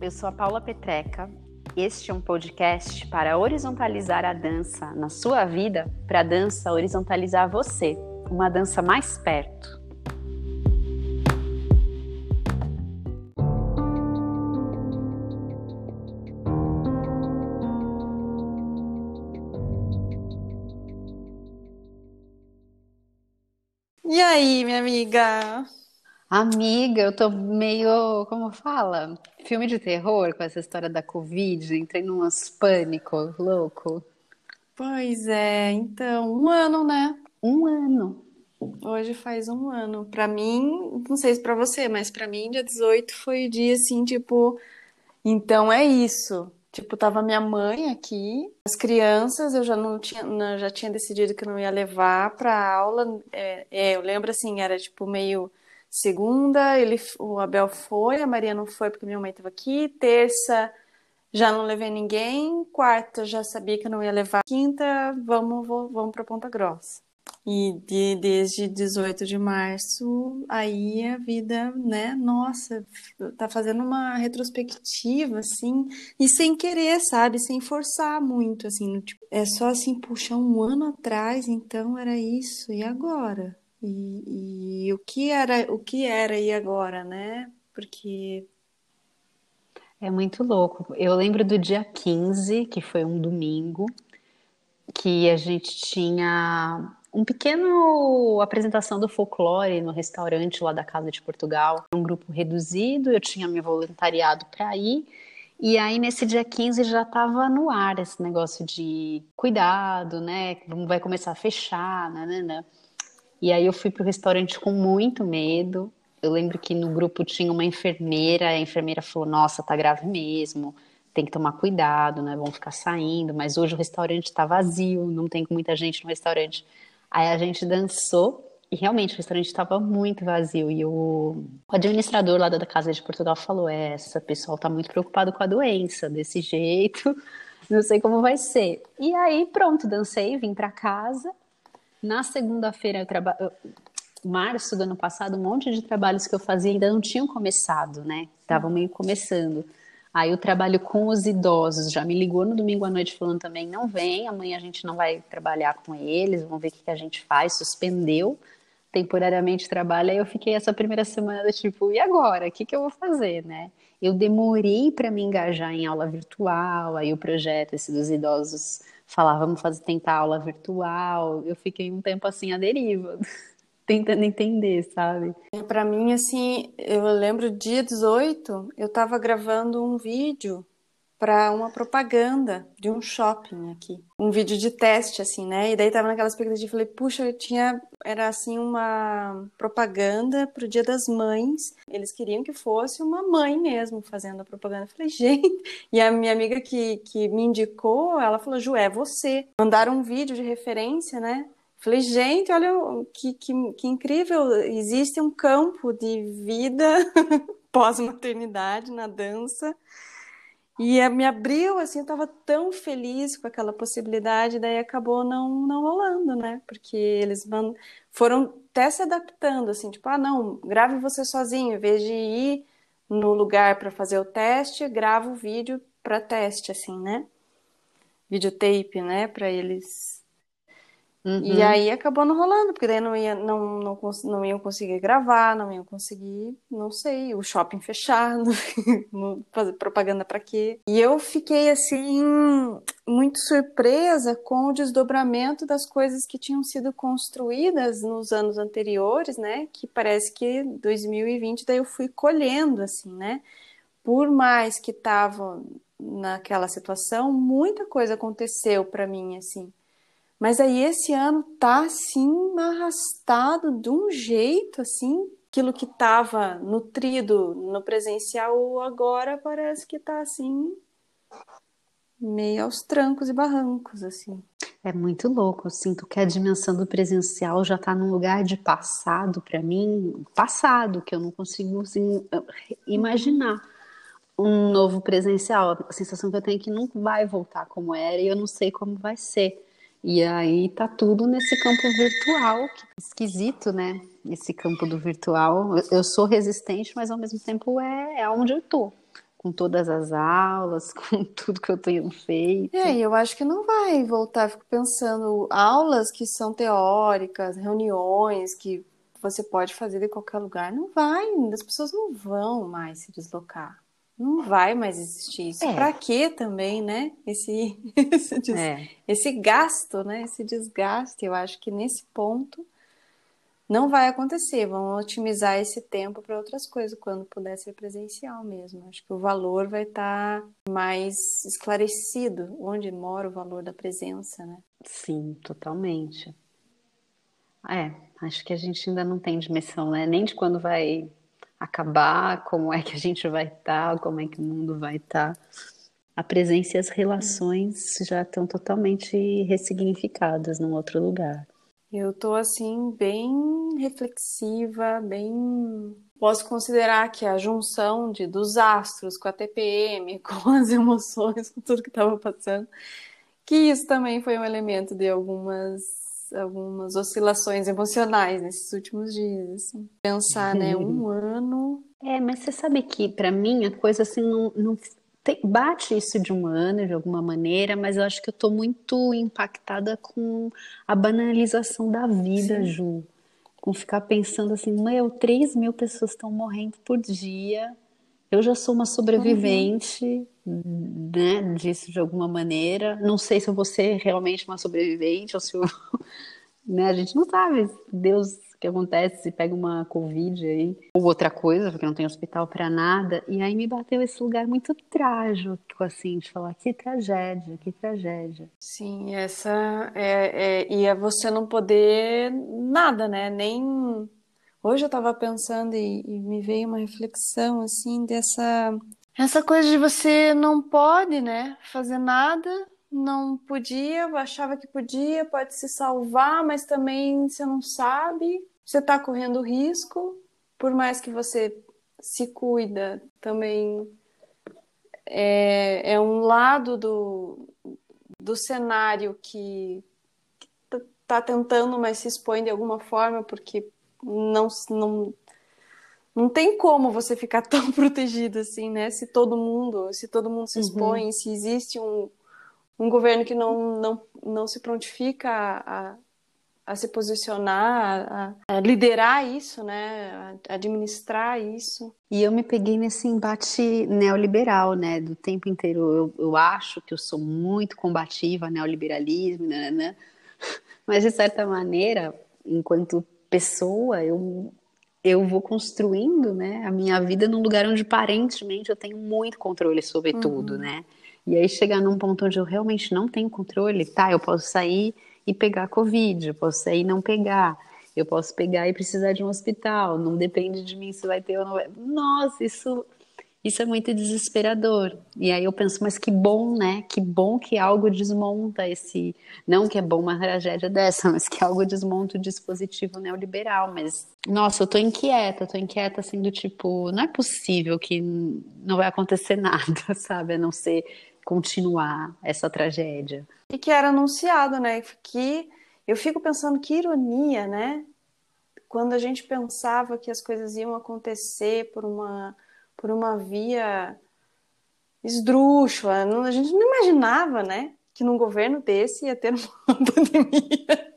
Eu sou a Paula Petreca. Este é um podcast para horizontalizar a dança na sua vida, para a dança horizontalizar você, uma dança mais perto. E aí, minha amiga? Amiga, eu tô meio, como fala? Filme de terror com essa história da Covid, entrei num pânico louco. Pois é, então, um ano, né? Um ano. Hoje faz um ano. Pra mim, não sei se pra você, mas pra mim, dia 18 foi o dia assim, tipo, então é isso. Tipo, tava minha mãe aqui, as crianças, eu já não tinha, não, já tinha decidido que não ia levar pra aula. É, é, eu lembro assim, era tipo meio Segunda, ele, o Abel foi, a Maria não foi porque minha mãe estava aqui. Terça, já não levei ninguém. Quarta, já sabia que eu não ia levar. Quinta, vamos, vamos para Ponta Grossa. E de, desde 18 de março, aí a vida, né? Nossa, tá fazendo uma retrospectiva, assim, e sem querer, sabe? Sem forçar muito, assim. Tipo, é só assim, puxa, um ano atrás, então era isso, e agora? E, e o que era, o que era e agora, né? Porque é muito louco. Eu lembro do dia 15, que foi um domingo, que a gente tinha um pequeno apresentação do folclore no restaurante lá da Casa de Portugal. Um grupo reduzido, eu tinha me voluntariado para ir. E aí, nesse dia 15, já estava no ar esse negócio de cuidado, né? Vai começar a fechar, né? né, né. E aí eu fui pro restaurante com muito medo. Eu lembro que no grupo tinha uma enfermeira, a enfermeira falou: "Nossa, tá grave mesmo. Tem que tomar cuidado, né? Vão ficar saindo, mas hoje o restaurante está vazio, não tem muita gente no restaurante". Aí a gente dançou e realmente o restaurante estava muito vazio. E o, o, administrador lá da Casa de Portugal falou: é, essa pessoal está muito preocupado com a doença, desse jeito, não sei como vai ser. E aí, pronto, dancei, vim para casa. Na segunda-feira. Março do ano passado, um monte de trabalhos que eu fazia ainda não tinham começado, né? Estavam meio começando. Aí o trabalho com os idosos já me ligou no domingo à noite falando também: não vem, amanhã a gente não vai trabalhar com eles, vamos ver o que, que a gente faz. Suspendeu temporariamente o trabalho. Aí eu fiquei essa primeira semana tipo: e agora? O que, que eu vou fazer, né? Eu demorei para me engajar em aula virtual, aí o projeto esse dos idosos falar, vamos fazer, tentar aula virtual. Eu fiquei um tempo assim à deriva, tentando entender, sabe? Para mim, assim, eu lembro dia 18, eu estava gravando um vídeo para uma propaganda de um shopping aqui. Um vídeo de teste, assim, né? E daí tava naquela expectativa, falei, puxa, eu tinha. Era assim uma propaganda pro Dia das Mães. Eles queriam que fosse uma mãe mesmo fazendo a propaganda. Eu falei, gente. E a minha amiga que, que me indicou, ela falou, Ju, é você. Mandaram um vídeo de referência, né? Falei, gente, olha que, que, que incrível! Existe um campo de vida pós-maternidade na dança e me abriu, assim, eu estava tão feliz com aquela possibilidade, daí acabou não, não rolando, né? Porque eles foram até se adaptando, assim, tipo, ah, não, grave você sozinho, em vez de ir no lugar para fazer o teste, grava o vídeo para teste, assim, né? Videotape, né? Para eles Uhum. E aí acabou não rolando, porque daí não, ia, não, não, não iam conseguir gravar, não iam conseguir, não sei, o shopping fechado, fazer propaganda para quê. E eu fiquei assim, muito surpresa com o desdobramento das coisas que tinham sido construídas nos anos anteriores, né? Que parece que 2020 daí eu fui colhendo, assim, né? Por mais que estavam naquela situação, muita coisa aconteceu para mim, assim. Mas aí esse ano tá assim arrastado de um jeito assim, aquilo que estava nutrido no presencial agora parece que tá assim meio aos trancos e barrancos assim. É muito louco, eu sinto que a dimensão do presencial já está num lugar de passado para mim, passado que eu não consigo assim, imaginar um novo presencial. A sensação que eu tenho é que não vai voltar como era e eu não sei como vai ser. E aí tá tudo nesse campo virtual, esquisito, né? Esse campo do virtual. Eu, sou resistente, mas ao mesmo tempo é, é onde eu tô. Com todas as aulas, com tudo que eu tenho feito. É, eu acho que não vai voltar. Fico pensando, aulas que são teóricas, reuniões que você pode fazer de qualquer lugar, não vai, as pessoas não vão mais se deslocar não vai mais existir isso. É. Para quê também, né? Esse, esse, des... é. esse gasto, né? Esse desgaste, eu acho que nesse ponto não vai acontecer. Vão otimizar esse tempo para outras coisas quando puder ser presencial mesmo. Acho que o valor vai estar tá mais esclarecido, onde mora o valor da presença, né? Sim, totalmente. É, acho que a gente ainda não tem dimensão, né? Nem de quando vai acabar, como é que a gente vai estar, tá, como é que o mundo vai estar. Tá. A presença e as relações já estão totalmente ressignificadas num outro lugar. Eu tô assim bem reflexiva, bem posso considerar que a junção de dos astros com a TPM, com as emoções, com tudo que estava passando, que isso também foi um elemento de algumas algumas oscilações emocionais nesses últimos dias. Assim. Pensar, né, um ano. É, mas você sabe que para mim a coisa assim não, não tem, bate isso de um ano de alguma maneira, mas eu acho que eu tô muito impactada com a banalização da vida, Sim. Ju. Com ficar pensando assim, meu, 3 mil pessoas estão morrendo por dia. Eu já sou uma sobrevivente, uhum. Né, disso de alguma maneira. Não sei se eu vou ser realmente uma sobrevivente ou se eu, né, a gente não sabe. Deus, o que acontece se pega uma covid aí ou outra coisa, porque não tem hospital para nada. E aí me bateu esse lugar muito trágico, assim, de falar que tragédia, que tragédia. Sim, essa é, é e é você não poder nada, né? Nem Hoje eu estava pensando e, e, me veio uma reflexão assim dessa essa coisa de você não pode, né, fazer nada, não podia, achava que podia, pode se salvar, mas também você não sabe, você está correndo risco, por mais que você se cuida, também é, é um lado do, do cenário que está tentando, mas se expõe de alguma forma, porque não, não, não tem como você ficar tão protegido assim, né? Se todo mundo, se todo mundo se uhum. expõe, uhum. se existe um, um governo que não, não, não se prontifica a, a, a se posicionar, a, a, liderar isso, né? A administrar isso. E eu me peguei nesse embate neoliberal, né? Do tempo inteiro. Eu, eu acho que eu sou muito combativa ao neoliberalismo, né, né? né? Mas, de certa maneira, enquanto pessoa, eu, eu vou construindo né, a minha vida num lugar onde aparentemente eu tenho muito controle sobre uhum. tudo, né? E aí chegar num ponto onde eu realmente não tenho controle, tá? Eu posso sair e pegar Covid, eu posso sair e não pegar, eu posso pegar e precisar de um hospital, não depende de mim se vai ter ou não vai. Nossa, isso isso é muito desesperador. E aí eu penso, mas que bom, né? Que bom que algo desmonta esse. Não que é bom uma tragédia dessa, mas que algo desmonta o dispositivo neoliberal. Mas, nossa, eu tô inquieta, tô inquieta assim do tipo, não é possível que não vai acontecer nada, sabe? A não ser continuar essa tragédia. E que era anunciado, né? Que eu fico pensando que ironia, né? Quando a gente pensava que as coisas iam acontecer por uma por uma via esdrúxula. A gente não imaginava, né, que num governo desse ia ter uma pandemia.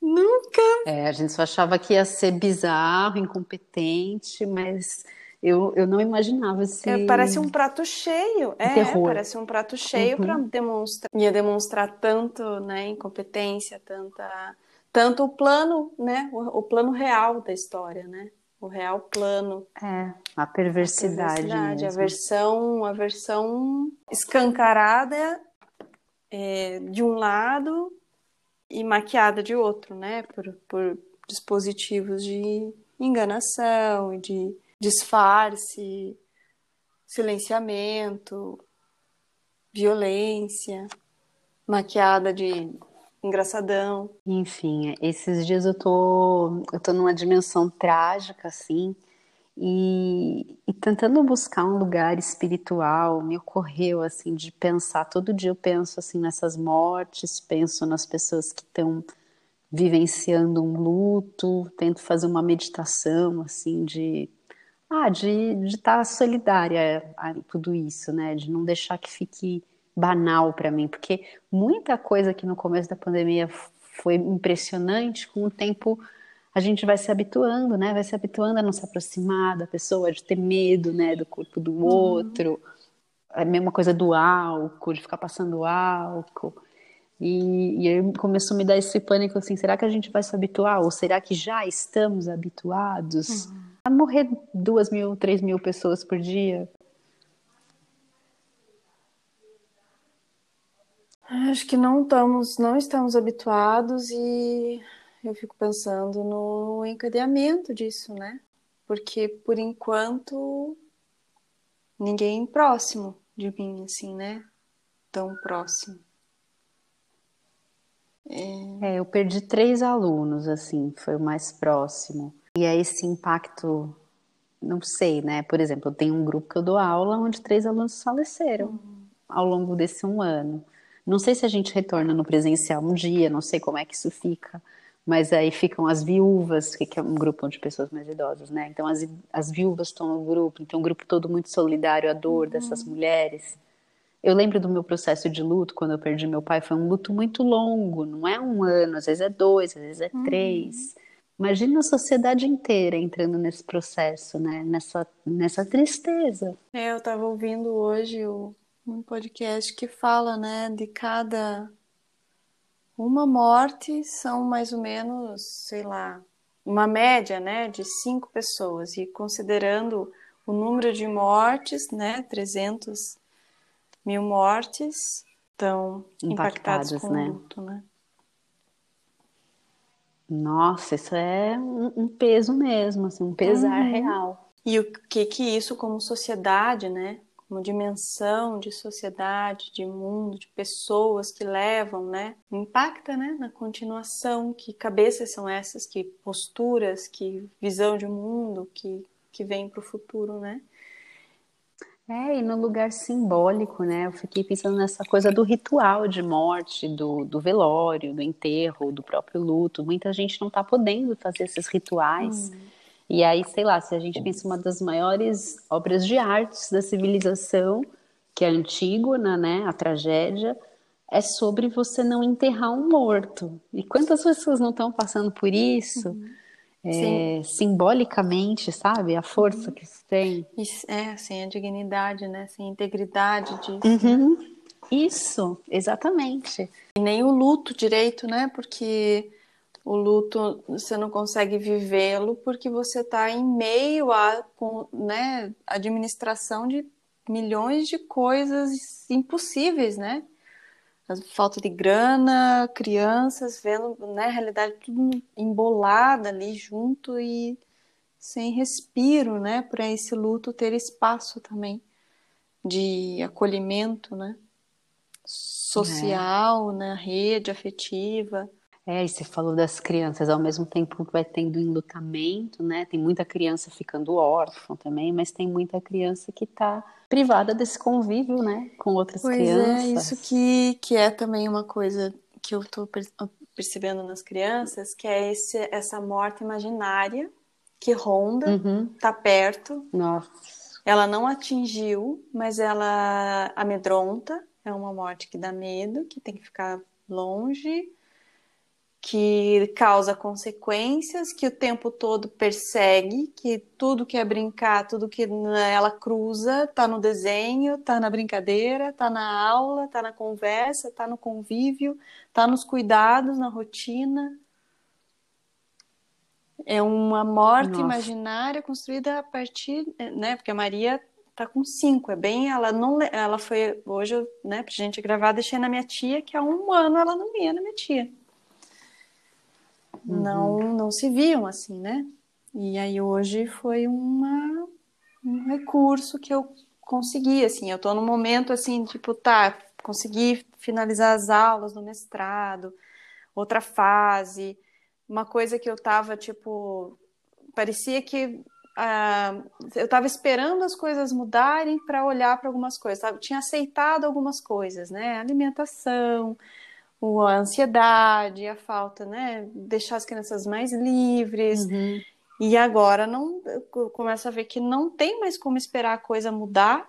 Nunca. É, a gente só achava que ia ser bizarro, incompetente, mas eu, eu não imaginava esse. É, parece um prato cheio. É, terror. parece um prato cheio uhum. para demonstrar. Ia demonstrar tanto, né, incompetência, tanta, tanto o plano, né, o, o plano real da história, né o real plano. É, a perversidade. A, perversidade, a versão, a versão escancarada é, de um lado e maquiada de outro, né? Por, por dispositivos de enganação e de disfarce, silenciamento, violência, maquiada de engraçadão. Enfim, esses dias eu tô, eu tô numa dimensão trágica, assim, e, e, tentando buscar um lugar espiritual, me ocorreu, assim, de pensar, todo dia eu penso, assim, nessas mortes, penso nas pessoas que estão vivenciando um luto, tento fazer uma meditação, assim, de ah, de estar tá solidária a tudo isso, né? De não deixar que fique banal para mim, porque muita coisa que no começo da pandemia foi impressionante, com o tempo a gente vai se habituando, né? Vai se habituando a não se aproximar da pessoa, de ter medo, né, do corpo do uhum. outro. A mesma coisa do álcool, de ficar passando álcool. E, e aí começou a me dar esse pânico assim, será que a gente vai se habituar? Ou será que já estamos habituados uhum. a morrer duas mil, três mil pessoas por dia? Acho que não estamos, não estamos habituados e eu fico pensando no encadeamento disso, né? Porque por enquanto ninguém próximo de mim, assim, né? Tão próximo. É... é, eu perdi três alunos, assim, foi o mais próximo. E aí esse impacto, não sei, né? Por exemplo, eu tenho um grupo que eu dou aula onde três alunos faleceram uhum. ao longo desse um ano. Não sei se a gente retorna no presencial um dia, não sei como é que isso fica, mas aí ficam as viúvas, que é um grupo de pessoas mais idosas, né? Então as, as viúvas estão no grupo, então um grupo todo muito solidário à dor uhum. dessas mulheres. Eu lembro do meu processo de luto, quando eu perdi meu pai, foi um luto muito longo, não é um ano, às vezes é dois, às vezes é uhum. três. Imagina a sociedade inteira entrando nesse processo, né? Nessa, nessa tristeza. É, eu estava ouvindo hoje o, um podcast que fala, né, de cada uma morte são mais ou menos, sei lá, uma média, né, de cinco pessoas e considerando o número de mortes, né, 300 mil mortes estão impactados, impactados com né? luto, né? Nossa, isso é um, peso mesmo, assim, um pesar uhum. real. E o que que isso como sociedade, né, uma dimensão de sociedade, de mundo, de pessoas que levam, né? Impacta, né? Na continuação, que cabeças são essas, que posturas, que visão de mundo que, que vem para o futuro, né? É, e no lugar simbólico, né? Eu fiquei pensando nessa coisa do ritual de morte, do, do velório, do enterro, do próprio luto. Muita gente não está podendo fazer esses rituais. Hum. E aí, sei lá, se a gente pensa uma das maiores obras de arte da civilização, que é a Antígona, né, a tragédia, é sobre você não enterrar um morto. E quantas pessoas não estão passando por isso? Uhum. É, simbolicamente, sabe? A força uhum. que isso tem. Isso, é, sem a dignidade, né? Sem a integridade disso. Uhum. Isso, exatamente. E nem o luto direito, né? Porque o luto você não consegue vivê-lo porque você está em meio à né, administração de milhões de coisas impossíveis, né? Falta de grana, crianças vendo, né, a realidade tudo embolada ali junto e sem respiro, né, para esse luto ter espaço também de acolhimento, né? Social, é. na rede afetiva. É, e você falou das crianças, ao mesmo tempo que vai tendo enlutamento, né? Tem muita criança ficando órfã também, mas tem muita criança que está privada desse convívio, né? Com outras pois é, crianças. É, isso que, que é também uma coisa que eu estou percebendo nas crianças, que é esse, essa morte imaginária que ronda, uhum. tá perto. Nossa. Ela não atingiu, mas ela amedronta. É uma morte que dá medo, que tem que ficar longe que causa consequências, que o tempo todo persegue, que tudo que é brincar, tudo que ela cruza, tá no desenho, tá na brincadeira, tá na aula, tá na conversa, tá no convívio, tá nos cuidados, na rotina. É uma morte Nossa. imaginária construída a partir, né? Porque a Maria tá com cinco, é bem, ela não, ela foi hoje, né? Pra gente gravar, deixei na minha tia que há um ano ela não ia na minha tia. Uhum. Não, não se viam assim, né? E aí hoje foi uma, um recurso que eu consegui, assim, eu tô no momento assim, tipo, tá, consegui finalizar as aulas do mestrado, outra fase, uma coisa que eu tava, tipo, parecia que ah, eu estava esperando as coisas mudarem para olhar para algumas coisas, sabe? tinha aceitado algumas coisas, né? Alimentação, a ansiedade, a falta, né? Deixar as crianças mais livres. Uhum. E agora não começa a ver que não tem mais como esperar a coisa mudar,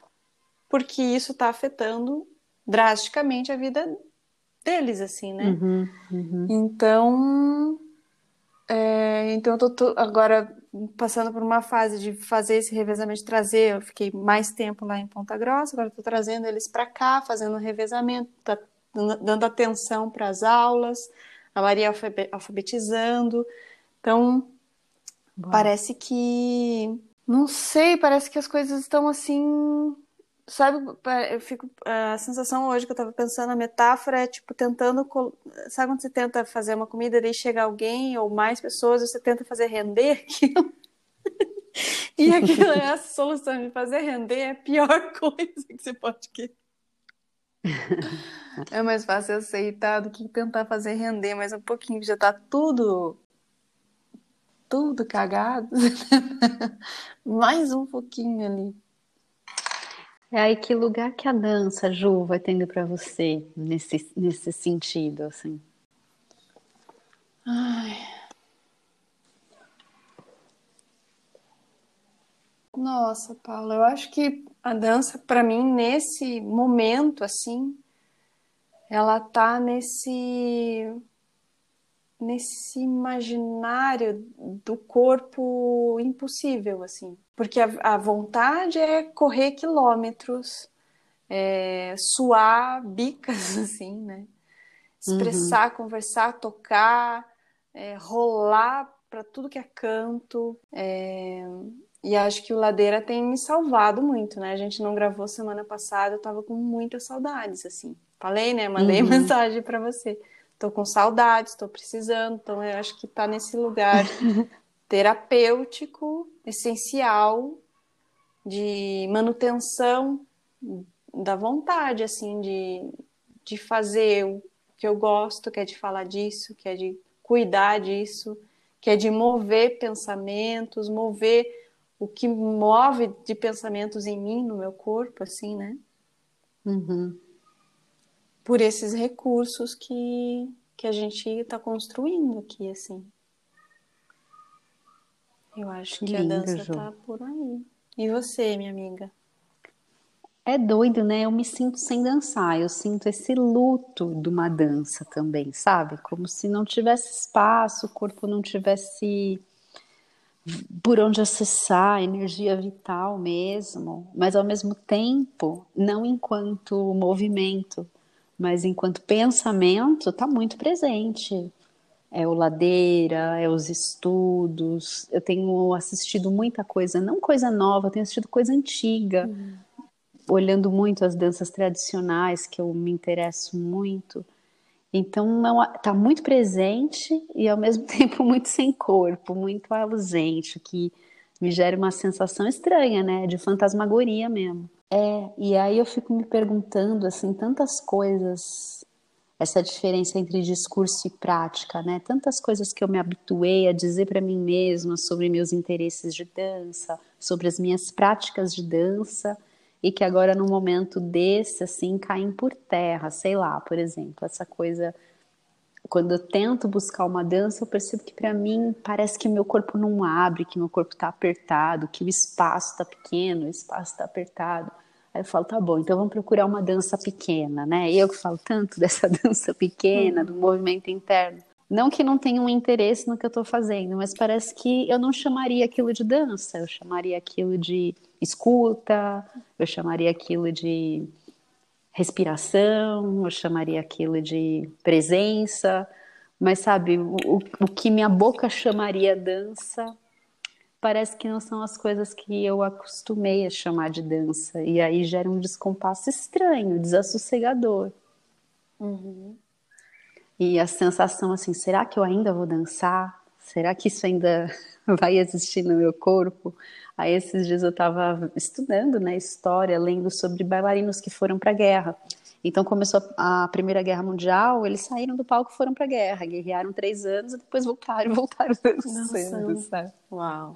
porque isso está afetando drasticamente a vida deles, assim, né? Uhum, uhum. Então, é, então eu tô, tô, agora passando por uma fase de fazer esse revezamento, de trazer, eu fiquei mais tempo lá em Ponta Grossa, agora estou trazendo eles para cá, fazendo um revezamento, tá dando atenção para as aulas, a Maria alfabetizando. Então, Parece que. Não sei, parece que as coisas estão assim. Sabe, eu fico. A sensação hoje que eu tava pensando, a metáfora é tipo tentando. Sabe quando você tenta fazer uma comida, daí chega alguém ou mais pessoas, você tenta fazer render aquilo? e aquilo é a solução de fazer render é a pior coisa que você pode querer. É mais fácil aceitar do que tentar fazer render mais um pouquinho, já tá tudo tudo cagado. Mais um pouquinho ali. É aí que lugar que a dança, Ju, vai tendo para você nesse, nesse sentido, assim? Ai. Nossa, Paula, eu acho que a dança, para mim, nesse momento, assim, ela tá nesse nesse imaginário do corpo impossível, assim. Porque a, a vontade é correr quilômetros, é, suar bicas, assim, né? Expressar, uhum. conversar, tocar, é, rolar para tudo que é canto. É... E acho que o Ladeira tem me salvado muito, né? A gente não gravou semana passada, eu tava com muitas saudades, assim. Falei, né? Mandei uhum. mensagem para você estou com saudades, estou precisando. Então, eu acho que está nesse lugar terapêutico, essencial, de manutenção da vontade, assim, de, de fazer o que eu gosto, que é de falar disso, que é de cuidar disso, que é de mover pensamentos, mover o que move de pensamentos em mim, no meu corpo, assim, né? Uhum por esses recursos que, que a gente está construindo aqui, assim. Eu acho que, que lindo, a dança está por aí. E você, minha amiga? É doido, né? Eu me sinto sem dançar, eu sinto esse luto de uma dança também, sabe? Como se não tivesse espaço, o corpo não tivesse por onde acessar, energia vital mesmo, mas ao mesmo tempo, não enquanto movimento, mas enquanto pensamento está muito presente. É o ladeira, é os estudos. Eu tenho assistido muita coisa, não coisa nova, tenho assistido coisa antiga, uhum. olhando muito as danças tradicionais, que eu me interesso muito. Então, está muito presente e ao mesmo tempo muito sem corpo, muito ausente, que me gera uma sensação estranha, né? De fantasmagoria mesmo. É, e aí eu fico me perguntando, assim, tantas coisas, essa diferença entre discurso e prática, né? Tantas coisas que eu me habituei a dizer para mim mesma sobre meus interesses de dança, sobre as minhas práticas de dança, e que agora, num momento desse, assim, caem por terra, sei lá, por exemplo, essa coisa quando eu tento buscar uma dança, eu percebo que para mim parece que meu corpo não abre, que meu corpo está apertado, que o espaço está pequeno, o espaço está apertado. Aí eu falo, tá bom, então vamos procurar uma dança pequena, né? Eu que falo tanto dessa dança pequena, do movimento interno. Não que não tenha um interesse no que eu estou fazendo, mas parece que eu não chamaria aquilo de dança, eu chamaria aquilo de escuta, eu chamaria aquilo de respiração, eu chamaria aquilo de presença, Mas sabe, o, o que minha boca chamaria dança, parece que não são as coisas que eu acostumei a chamar de dança. E aí gera um descompasso estranho, desassossegador. Uhum. E a sensação assim, será que eu ainda vou dançar? Será que isso ainda vai existir no meu corpo? Aí esses dias eu estava estudando, né, história, lendo sobre bailarinos que foram para a guerra. Então começou a Primeira Guerra Mundial, eles saíram do palco e foram para a guerra, guerrearam três anos e depois voltaram, voltaram dançando, sabe? Uau.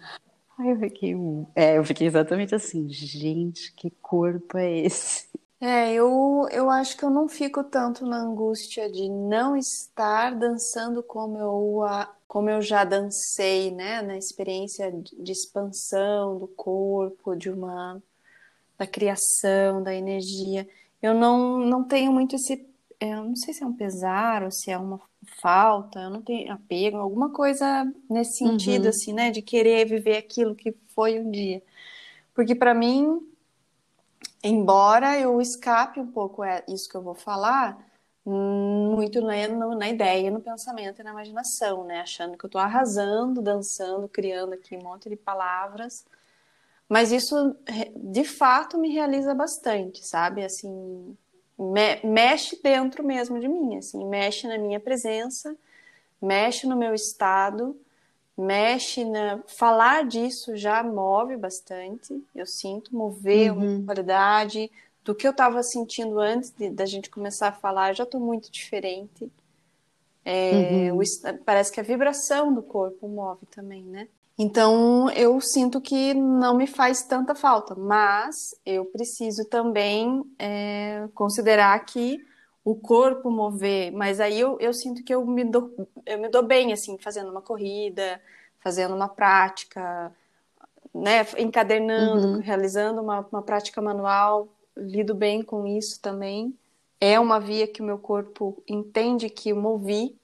Aí eu fiquei, é, eu fiquei exatamente assim, gente, que corpo é esse? É, eu, eu acho que eu não fico tanto na angústia de não estar dançando como eu, como eu já dancei, né? Na experiência de expansão do corpo, de uma da criação, da energia eu não, não tenho muito esse. É, eu não sei se é um pesar ou se é uma falta, eu não tenho apego, alguma coisa nesse sentido, uhum. assim, né? De querer viver aquilo que foi um dia. Porque para mim, embora eu escape um pouco é isso que eu vou falar, muito na, na ideia, no pensamento e na imaginação, né? Achando que eu estou arrasando, dançando, criando aqui um monte de palavras mas isso, de fato, me realiza bastante, sabe? Assim, me mexe dentro mesmo de mim, assim, mexe na minha presença, mexe no meu estado, mexe na falar disso já move bastante. Eu sinto mover uhum. uma qualidade do que eu estava sentindo antes de, da gente começar a falar. já estou muito diferente. É, uhum. o, parece que a vibração do corpo move também, né? Então eu sinto que não me faz tanta falta, mas eu preciso também é, considerar que o corpo mover, mas aí eu, eu sinto que eu me, dou, eu me dou bem, assim, fazendo uma corrida, fazendo uma prática, né, encadernando, uhum. realizando uma, uma prática manual, lido bem com isso também. É uma via que o meu corpo entende que eu movi,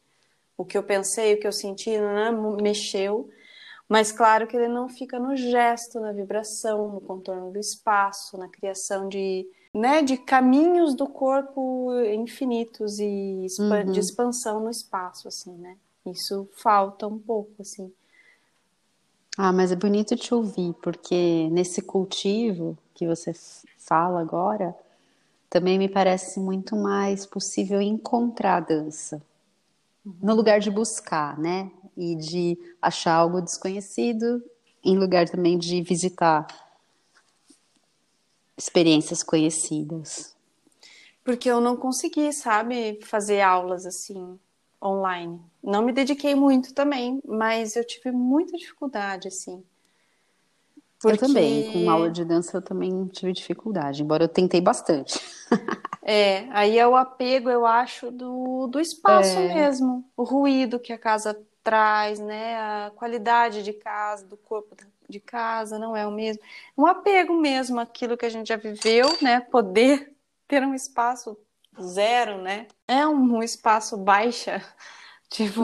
o que eu pensei, o que eu senti, né, mexeu. Mas claro que ele não fica no gesto, na vibração, no contorno do espaço, na criação de, né, de caminhos do corpo infinitos e uhum. de expansão no espaço, assim, né? Isso falta um pouco, assim. Ah, mas é bonito te ouvir, porque nesse cultivo que você fala agora, também me parece muito mais possível encontrar a dança. Uhum. No lugar de buscar, né? e de achar algo desconhecido, em lugar também de visitar experiências conhecidas. Porque eu não consegui, sabe, fazer aulas assim online. Não me dediquei muito também, mas eu tive muita dificuldade assim. Porque... Eu também, com aula de dança eu também tive dificuldade, embora eu tentei bastante. é, aí é o apego, eu acho, do, do espaço é... mesmo, o ruído que a casa traz, né? A qualidade de casa, do corpo de casa, não é o mesmo. Um apego mesmo àquilo que a gente já viveu, né? Poder ter um espaço zero, né? É um, espaço baixa, tipo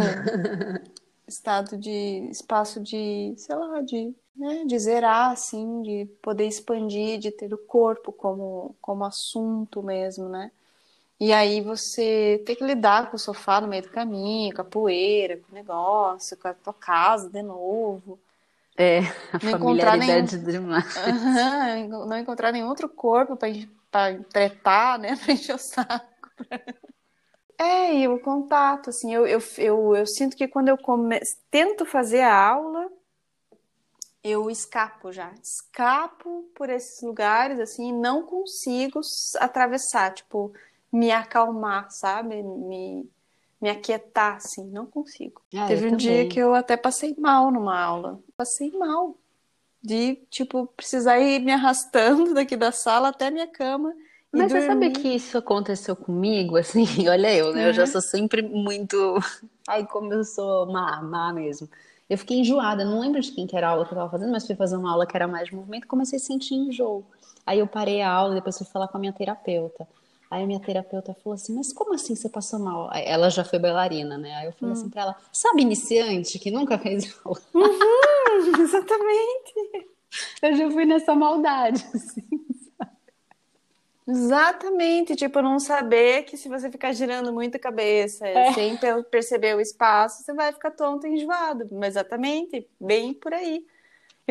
estado de espaço de, sei lá, de, né, de zerar, assim, de poder expandir, de ter o corpo como, como assunto mesmo, né? E aí você tem que lidar com o sofá no meio do caminho, com a poeira, com o negócio, com a tua casa de novo. É, a não familiaridade nenhum... demais. Uhum, não encontrar nenhum outro corpo para tretar, né? Para encher o saco. É, e o contato, assim, eu, eu, eu, eu sinto que quando eu come... tento fazer a aula, eu escapo já. Escapo por esses lugares, assim, e não consigo atravessar. Tipo, me acalmar, sabe? Me, me aquietar, assim, não consigo. Ah, Teve um também. dia que eu até passei mal numa aula. Passei mal. De, tipo, precisar ir me arrastando daqui da sala até a minha cama. Mas você sabe que isso aconteceu comigo, assim, olha eu, né? Eu já sou sempre muito. Ai, como eu sou má, má mesmo. Eu fiquei enjoada, não lembro de quem que era a aula que eu tava fazendo, mas fui fazer uma aula que era mais de movimento e comecei a sentir enjoo. Aí eu parei a aula, depois fui falar com a minha terapeuta. Aí a minha terapeuta falou assim, mas como assim você passou mal? Ela já foi bailarina, né? Aí eu falei assim hum. assim pra ela, sabe iniciante que nunca fez aula? Uhum, exatamente. Eu já fui nessa maldade, assim, sabe? Exatamente, tipo, não saber que se você ficar girando muito a cabeça É. sem pe- perceber o espaço, você vai ficar tonto e enjoado. Exatamente, bem por aí.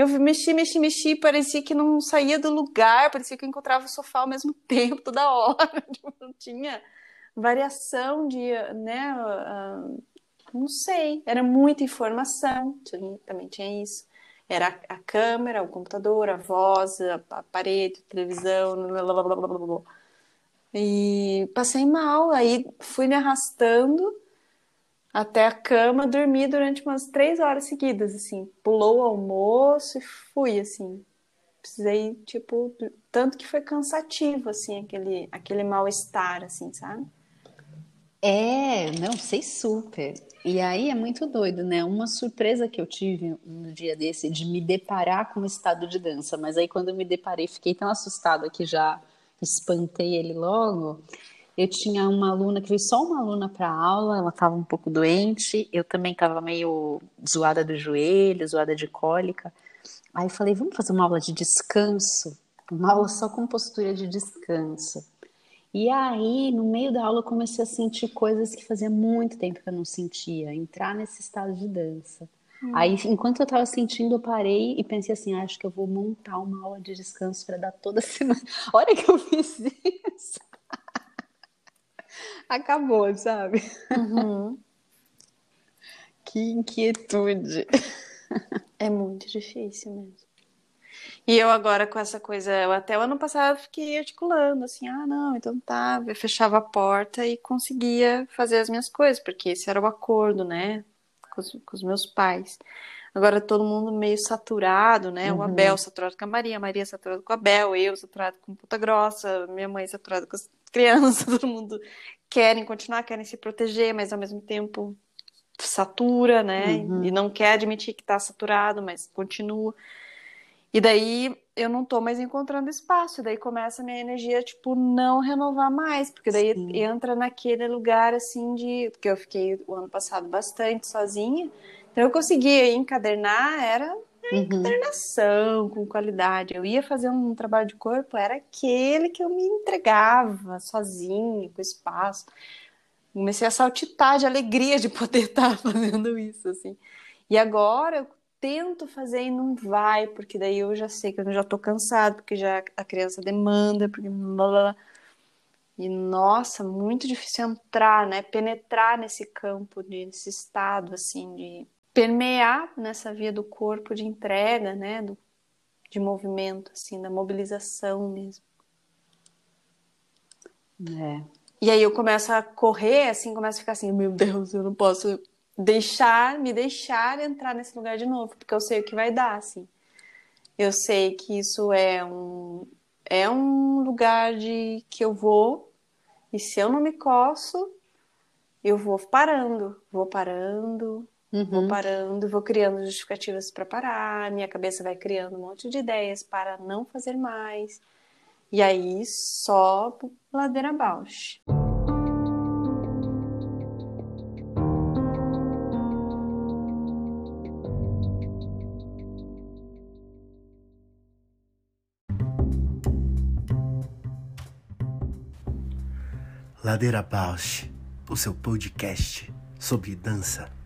Eu mexi, mexi, mexi, parecia que não saía do lugar, parecia que eu encontrava o sofá ao mesmo tempo, toda hora. Tipo, não tinha variação de, né? ah, não sei, era muita informação, tinha- também tinha isso. Era a, câmera, o computador, a voz, a, a parede, a televisão, blá, blá, blá, blá, blá. E passei mal, aí fui me arrastando até a cama, dormi durante umas três horas seguidas, assim. Pulou o almoço e fui, assim. Precisei, tipo, tanto que foi cansativo, assim, aquele, aquele mal-estar, assim, sabe? É, não, sei super. E aí é muito doido, né? Uma surpresa que eu tive no dia desse de me deparar com o estado de dança, mas aí quando eu me deparei, fiquei tão assustada que já espantei ele logo. Eu tinha uma aluna que veio só uma aluna para aula, ela estava um pouco doente, eu também estava meio zoada do joelho, zoada de cólica. Aí eu falei, vamos fazer uma aula de descanso, uma aula só com postura de descanso. E aí, no meio da aula, eu comecei a sentir coisas que fazia muito tempo que eu não sentia, entrar nesse estado de dança. Aí, enquanto eu estava sentindo, eu parei e pensei assim: "Ah, acho que eu vou montar uma aula de descanso para dar toda semana. A hora que eu fiz isso, acabou, sabe? Uhum. Que inquietude. É muito difícil mesmo. E eu agora com essa coisa, eu até o ano passado fiquei articulando assim, ah, não, então tá, eu fechava a porta e conseguia fazer as minhas coisas, porque esse era o acordo, né, com os, com os meus pais. Agora todo mundo meio saturado, né? O Uhum. Abel saturado com a Maria, a Maria saturada com o Abel, eu saturado com Puta Grossa, minha mãe saturada com as crianças, todo mundo querem continuar, querem se proteger, mas ao mesmo tempo satura, né? Uhum. E não quer admitir que tá saturado, mas continua. E daí eu não tô mais encontrando espaço, daí começa a minha energia, tipo, não renovar mais, porque daí Sim. entra naquele lugar assim de. Porque eu fiquei o ano passado bastante sozinha, então eu conseguia encadernar, era Uhum. encadernação com qualidade. Eu ia fazer um trabalho de corpo, era aquele que eu me entregava sozinha, com espaço. Comecei a saltitar de alegria de poder estar fazendo isso, assim. E agora eu tento fazer e não vai, porque daí eu já sei que eu já tô cansado, porque já a criança demanda, porque blá, blá, blá. E nossa, muito difícil entrar, né? Penetrar nesse campo, nesse estado, assim, de permear nessa via do corpo de entrega, né? Do, de movimento, assim, da mobilização mesmo. É. E aí eu começo a correr, assim, começo a ficar assim, meu Deus, eu não posso deixar, me deixar entrar nesse lugar de novo, porque eu sei o que vai dar, assim. Eu sei que isso é um é um lugar de que eu vou e se eu não me coço, eu vou parando, vou parando, vou Uhum. parando, vou criando justificativas para parar, minha cabeça vai criando um monte de ideias para não fazer mais. E aí só ladeira abaixo. Ladeira Bausch, o seu podcast sobre dança.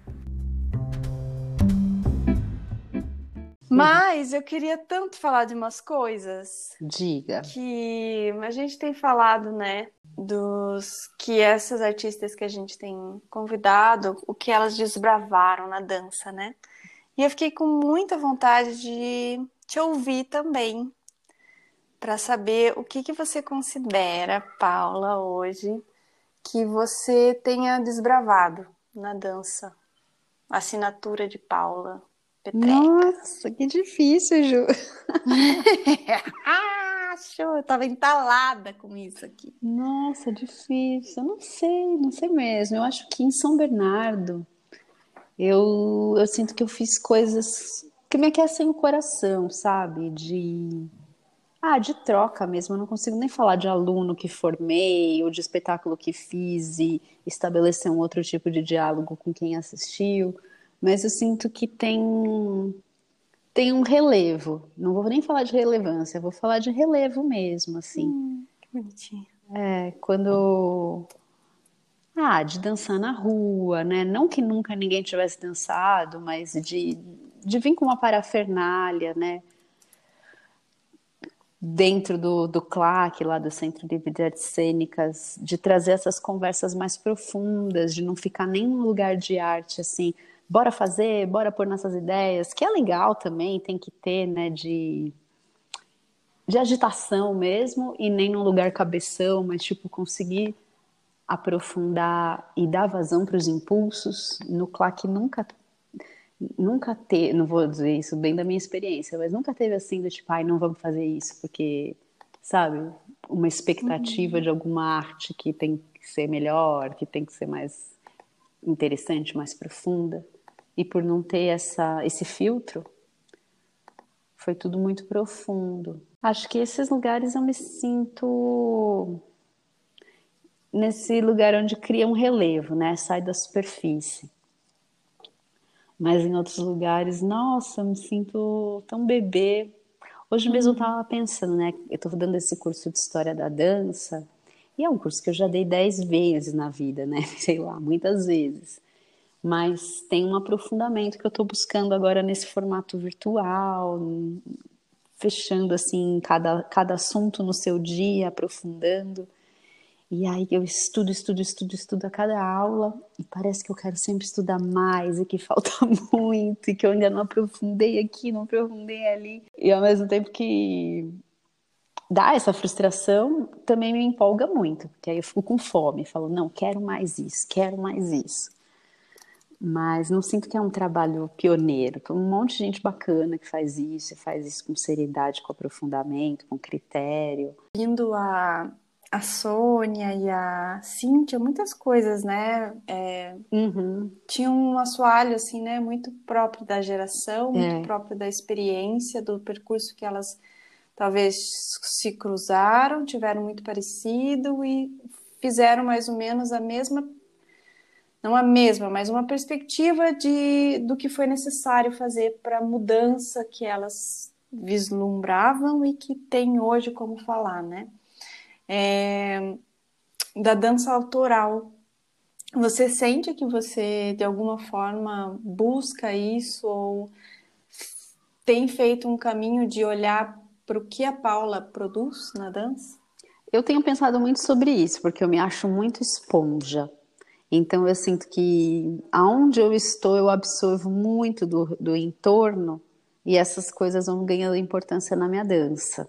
Mas eu queria tanto falar de umas coisas Diga. que a gente tem falado, né, dos que essas artistas que a gente tem convidado, o que elas desbravaram na dança, né? E eu fiquei com muita vontade de te ouvir também, para saber o que que você considera, Paula, hoje, que você tenha desbravado na dança. Assinatura de Paula Petreca. Nossa, que difícil, Ju. ah, show! Eu tava entalada com isso aqui. Nossa, difícil. Eu não sei, não sei mesmo. Eu acho que em São Bernardo eu, eu sinto que eu fiz coisas que me aquecem o coração, sabe? De ah, de troca mesmo. Eu não consigo nem falar de aluno que formei ou de espetáculo que fiz e estabelecer um outro tipo de diálogo com quem assistiu. Mas eu sinto que tem tem um relevo. Não vou nem falar de relevância, vou falar de relevo mesmo, assim. Bonitinho. É, quando. Ah, de dançar na rua, né? Não que nunca ninguém tivesse dançado, mas de, de vir com uma parafernália, né? Dentro do, do CLAC, lá do Centro de Artes Cênicas, de trazer essas conversas mais profundas, de não ficar nem num lugar de arte, assim, bora fazer, bora pôr nossas ideias, que é legal também, tem que ter, né, de de agitação mesmo, e nem num lugar cabeção, mas tipo conseguir aprofundar e dar vazão para os impulsos. No claque nunca nunca teve, não vou dizer isso bem da minha experiência, mas nunca teve assim do tipo, ai, não vamos fazer isso, porque, sabe, uma expectativa uhum. de alguma arte que tem que ser melhor, que tem que ser mais interessante, mais profunda. E por não ter essa, esse filtro, foi tudo muito profundo. Acho que esses lugares eu me sinto nesse lugar onde cria um relevo, né? Sai da superfície. Mas em outros lugares, nossa, eu me sinto tão bebê. Hoje mesmo eu estava pensando, né? Eu estou dando esse curso de história da dança e é um curso que eu já dei dez vezes na vida, né? Sei lá, muitas vezes mas tem um aprofundamento que eu estou buscando agora nesse formato virtual, fechando assim cada, cada assunto no seu dia, aprofundando. E aí eu estudo, estudo, estudo, estudo a cada aula e parece que eu quero sempre estudar mais e que falta muito e que eu ainda não aprofundei aqui, não aprofundei ali. E ao mesmo tempo que dá essa frustração, também me empolga muito, porque aí eu fico com fome, falo, não, quero mais isso, quero mais isso mas não sinto que é um trabalho pioneiro. Tem um monte de gente bacana que faz isso, faz isso com seriedade, com aprofundamento, com critério. Vindo a, a Sônia e a Cíntia, muitas coisas, né? É, uhum. Tinha um assoalho, assim, né? Muito próprio da geração, muito é. próprio da experiência, do percurso que elas talvez se cruzaram, tiveram muito parecido e fizeram mais ou menos a mesma não a mesma, mas uma perspectiva de, do que foi necessário fazer para a mudança que elas vislumbravam e que tem hoje como falar, né? É, da dança autoral. Você sente que você, de alguma forma, busca isso ou tem feito um caminho de olhar para o que a Paula produz na dança? Eu tenho pensado muito sobre isso, porque eu me acho muito esponja. Então eu sinto que aonde eu estou eu absorvo muito do, do entorno e essas coisas vão ganhando importância na minha dança.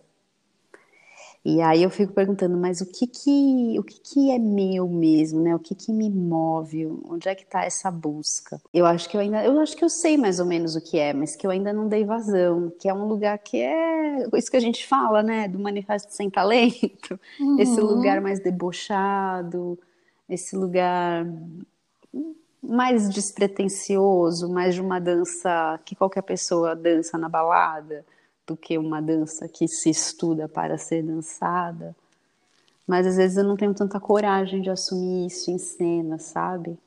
E aí eu fico perguntando, mas o que que, o que, que é meu mesmo, né? O que que me move? Onde é que está essa busca? Eu acho que eu ainda, eu acho que eu sei mais ou menos o que é, mas que eu ainda não dei vazão, que é um lugar que é isso que a gente fala, né? Do manifesto sem talento, uhum. esse lugar mais debochado, esse lugar mais despretensioso, mais de uma dança que qualquer pessoa dança na balada, do que uma dança que se estuda para ser dançada. Mas às vezes eu não tenho tanta coragem de assumir isso em cena, sabe?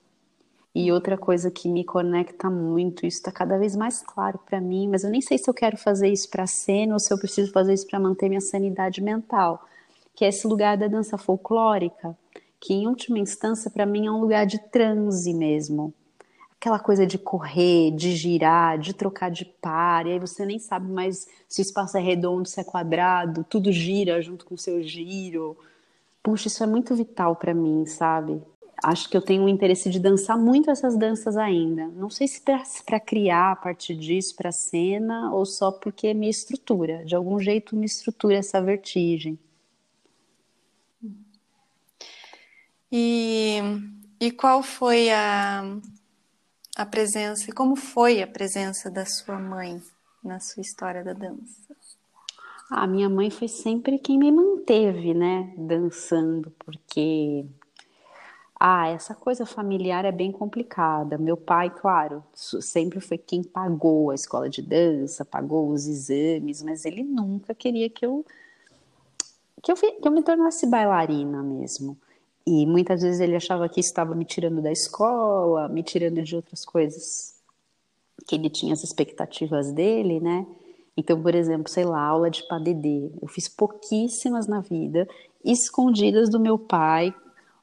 E outra coisa que me conecta muito, isso está cada vez mais claro para mim, mas eu nem sei se eu quero fazer isso para cena ou se eu preciso fazer isso para manter minha sanidade mental, que é esse lugar da dança folclórica que em última instância para mim é um lugar de transe mesmo. Aquela coisa de correr, de girar, de trocar de par, e aí você nem sabe mais se o espaço é redondo, se é quadrado, tudo gira junto com o seu giro. Puxa, isso é muito vital para mim, sabe? Acho que eu tenho um interesse de dançar muito essas danças ainda. Não sei se para criar a partir disso para cena ou só porque me estrutura, de algum jeito me estrutura essa vertigem. E, e qual foi a, a presença, como foi a presença da sua mãe na sua história da dança? A minha mãe foi sempre quem me manteve, né, dançando, porque ah, essa coisa familiar é bem complicada. Meu pai, claro, sempre foi quem pagou a escola de dança, pagou os exames, mas ele nunca queria que eu que eu, que eu me tornasse bailarina mesmo. E muitas vezes ele achava que estava me tirando da escola, me tirando de outras coisas que ele tinha as expectativas dele, né? Então, por exemplo, sei lá, aula de padedê. Eu fiz pouquíssimas na vida escondidas do meu pai,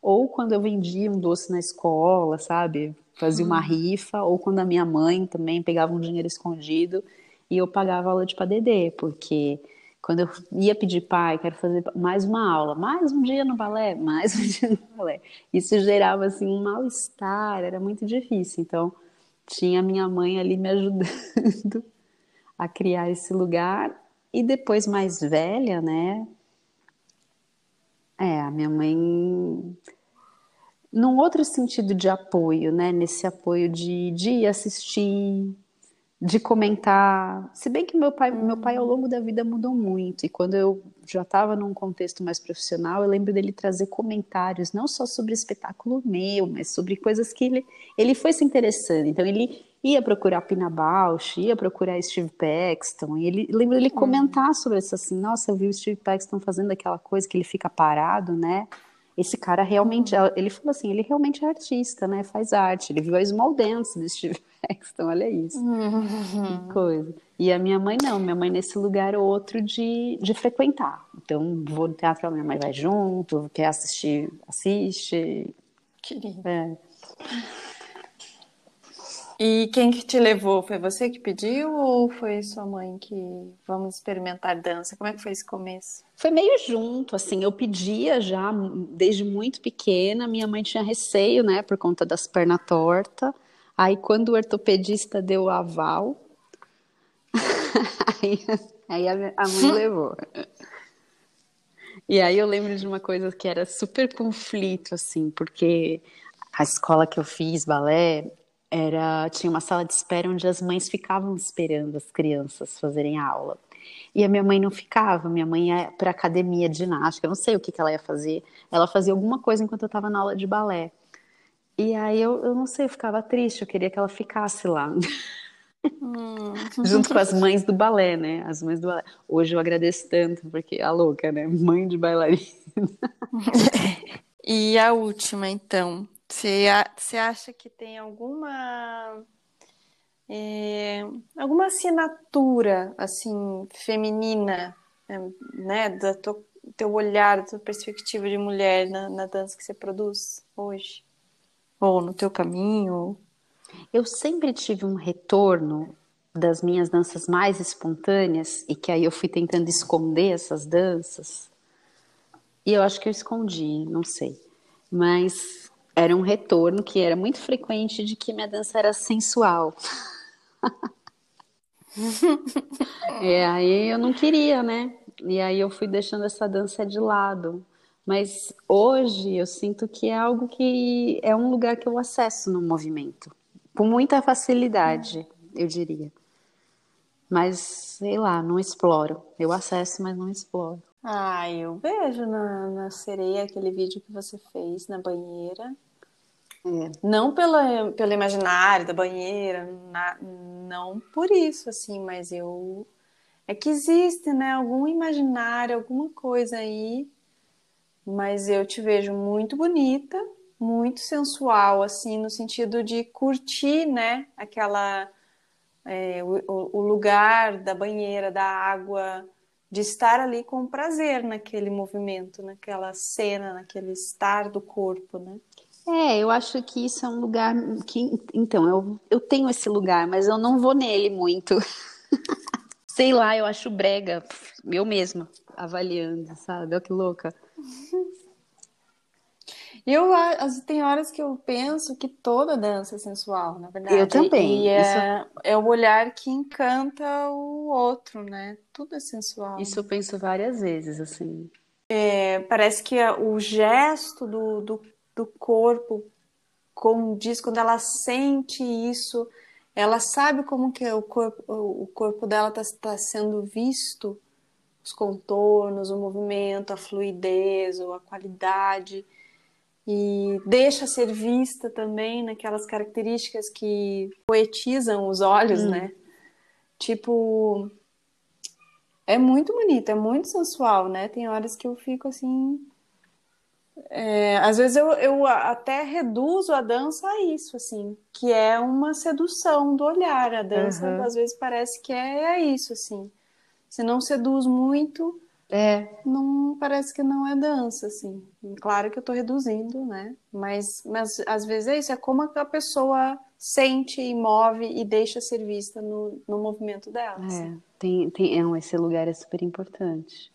ou quando eu vendia um doce na escola, sabe? Fazia uma rifa, ou quando a minha mãe também pegava um dinheiro escondido e eu pagava aula de padedê, porque quando eu ia pedir pai, quero fazer mais uma aula, mais um dia no balé, mais um dia no balé. Isso gerava assim um mal-estar, era muito difícil. Então, tinha minha mãe ali me ajudando a criar esse lugar e depois mais velha, né? É, a minha mãe num outro sentido de apoio, né? Nesse apoio de, de assistir, de comentar. Se bem que meu pai, meu pai ao longo da vida mudou muito e quando eu já estava num contexto mais profissional, eu lembro dele trazer comentários não só sobre espetáculo meu, mas sobre coisas que ele ele foi se interessando. Então ele ia procurar Pina Bausch, ia procurar Steve Paxton, e ele lembro dele comentar sobre isso assim, nossa, eu vi o Steve Paxton fazendo aquela coisa que ele fica parado, né? Esse cara realmente, ele falou assim, ele realmente é artista, né? Faz arte. Ele viu a Small Dance do Steve Paxton, olha isso. Que coisa. E a minha mãe não, minha mãe nesse lugar outro de, de frequentar. Então, vou no teatro, a minha mãe vai junto, quer assistir, assiste. Que lindo. É. E quem que te levou? Foi você que pediu ou foi sua mãe que vamos experimentar dança? Como é que foi esse começo? Foi meio junto, assim, eu pedia já desde muito pequena, minha mãe tinha receio, né, por conta das pernas tortas. Aí quando o ortopedista deu o aval, aí, aí a, a mãe levou. E aí eu lembro de uma coisa que era super conflito, assim, porque a escola que eu fiz, balé, era tinha uma sala de espera onde as mães ficavam esperando as crianças fazerem aula. E a minha mãe não ficava, minha mãe ia para academia de ginástica, eu não sei o que, que ela ia fazer. Ela fazia alguma coisa enquanto eu estava na aula de balé. E aí eu, eu não sei, eu ficava triste, eu queria que ela ficasse lá. Hum. Junto com as mães do balé, né? As mães do balé. Hoje eu agradeço tanto, porque a louca, né? Mãe de bailarina. e a última, então. Você, acha que tem alguma é, alguma assinatura assim feminina, é, né, da tua, teu olhar, da tua perspectiva de mulher na, na dança que você produz hoje, ou no teu caminho? Eu sempre tive um retorno das minhas danças mais espontâneas e que aí eu fui tentando esconder essas danças. E eu acho que eu escondi, não sei. Mas era um retorno que era muito frequente de que minha dança era sensual. é, aí eu não queria, né? E aí eu fui deixando essa dança de lado. Mas hoje eu sinto que é algo que é um lugar que eu acesso no movimento. Com muita facilidade, eu diria. Mas, sei lá, não exploro. Eu acesso, mas não exploro. Ah, eu vejo na, na sereia aquele vídeo que você fez na banheira. É. Não pela, pelo imaginário da banheira, na, não por isso, assim, mas eu. É que existe, né? Algum imaginário, alguma coisa aí, mas eu te vejo muito bonita, muito sensual, assim, no sentido de curtir, né? Aquela. É, o, o lugar da banheira, da água, de estar ali com prazer naquele movimento, naquela cena, naquele estar do corpo, né? É, eu acho que isso é um lugar que. Então, eu, eu tenho esse lugar, mas eu não vou nele muito. Sei lá, eu acho brega, eu mesma, avaliando, sabe? Olha que louca. Eu tem horas que eu penso que toda dança é sensual, na verdade. Eu também. E é, isso... é o olhar que encanta o outro, né? Tudo é sensual. Isso eu penso várias vezes, assim. É, parece que o gesto do, do do corpo condiz, quando ela sente isso, ela sabe como que o corpo, o corpo dela está tá sendo visto, os contornos, o movimento, a fluidez ou a qualidade, e deixa ser vista também naquelas características que poetizam os olhos, hum. né? Tipo, é muito bonito, é muito sensual, né? Tem horas que eu fico assim, é, às vezes eu, eu até reduzo a dança a isso, assim, que é uma sedução do olhar. A dança, uhum. às vezes, parece que é, é isso, assim. Se não seduz muito, É. Não parece que não é dança, assim. Claro que eu tô reduzindo, né? Mas, mas às vezes é isso, é como a pessoa sente e move e deixa ser vista no, no movimento dela. É, assim. tem, tem, é, esse lugar é super importante.